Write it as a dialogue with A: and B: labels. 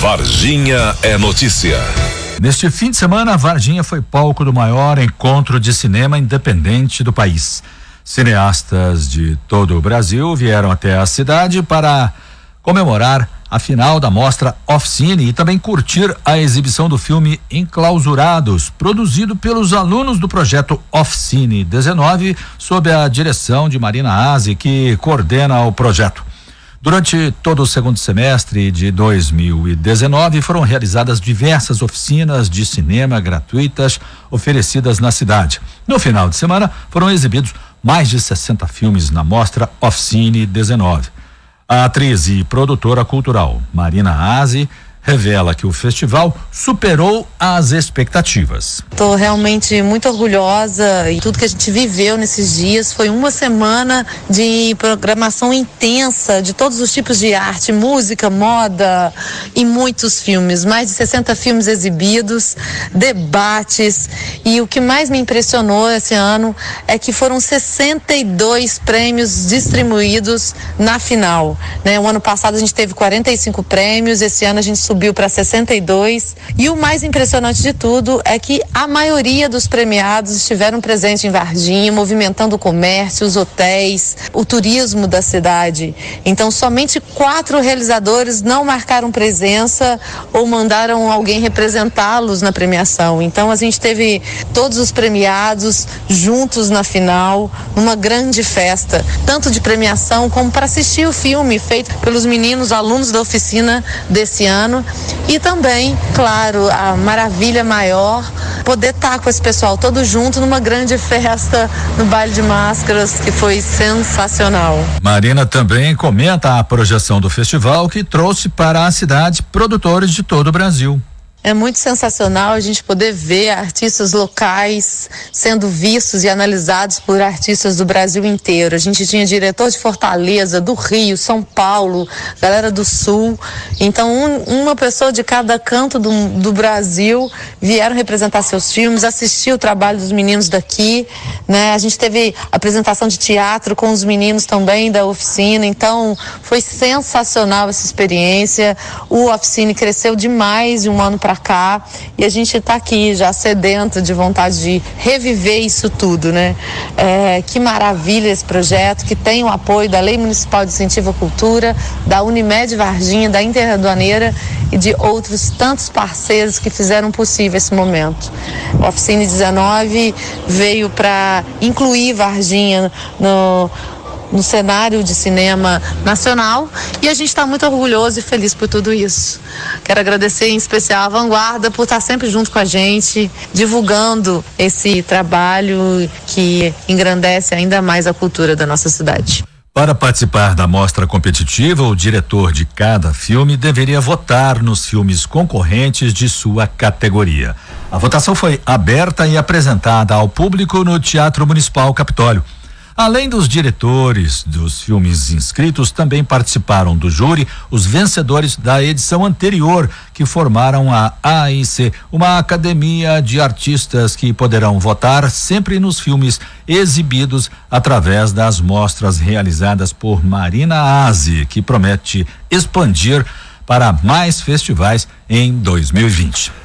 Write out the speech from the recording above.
A: Varginha é notícia.
B: Neste fim de semana, Varginha foi palco do maior encontro de cinema independente do país. Cineastas de todo o Brasil vieram até a cidade para comemorar a final da mostra Oficine e também curtir a exibição do filme Enclausurados, produzido pelos alunos do projeto Oficine 19, sob a direção de Marina Aze, que coordena o projeto. Durante todo o segundo semestre de 2019, foram realizadas diversas oficinas de cinema gratuitas oferecidas na cidade. No final de semana, foram exibidos mais de 60 filmes na mostra Oficine 19. A atriz e produtora cultural Marina Aze revela que o festival superou as expectativas.
C: Estou realmente muito orgulhosa e tudo que a gente viveu nesses dias foi uma semana de programação intensa de todos os tipos de arte, música, moda e muitos filmes, mais de 60 filmes exibidos, debates e o que mais me impressionou esse ano é que foram 62 prêmios distribuídos na final. Né? O ano passado a gente teve 45 prêmios, esse ano a gente subiu para 62. E o mais impressionante de tudo é que a maioria dos premiados estiveram presentes em Varginha, movimentando o comércio, os hotéis, o turismo da cidade. Então, somente quatro realizadores não marcaram presença ou mandaram alguém representá-los na premiação. Então, a gente teve todos os premiados juntos na final, numa grande festa, tanto de premiação como para assistir o filme feito pelos meninos alunos da oficina desse ano e também, claro, a maravilha maior, poder estar com esse pessoal todo junto numa grande festa no baile de máscaras, que foi sensacional.
B: Marina também comenta a projeção do festival que trouxe para a cidade produtores de todo o Brasil.
C: É muito sensacional a gente poder ver artistas locais sendo vistos e analisados por artistas do Brasil inteiro. A gente tinha diretor de Fortaleza, do Rio, São Paulo, galera do Sul. Então, um, uma pessoa de cada canto do, do Brasil vieram representar seus filmes, assistir o trabalho dos meninos daqui. Né? A gente teve apresentação de teatro com os meninos também da oficina. Então, foi sensacional essa experiência. O Oficine cresceu demais de um ano para para cá e a gente está aqui já sedento de vontade de reviver isso tudo, né? É, que maravilha esse projeto que tem o apoio da Lei Municipal de Incentivo à Cultura, da Unimed Varginha, da Interaduaneira e de outros tantos parceiros que fizeram possível esse momento. O Oficine 19 veio para incluir Varginha no no cenário de cinema nacional e a gente está muito orgulhoso e feliz por tudo isso. Quero agradecer em especial a Vanguarda por estar sempre junto com a gente, divulgando esse trabalho que engrandece ainda mais a cultura da nossa cidade.
B: Para participar da mostra competitiva, o diretor de cada filme deveria votar nos filmes concorrentes de sua categoria. A votação foi aberta e apresentada ao público no Teatro Municipal Capitólio. Além dos diretores dos filmes inscritos, também participaram do júri os vencedores da edição anterior, que formaram a AIC, uma academia de artistas que poderão votar sempre nos filmes exibidos através das mostras realizadas por Marina Aze, que promete expandir para mais festivais em 2020.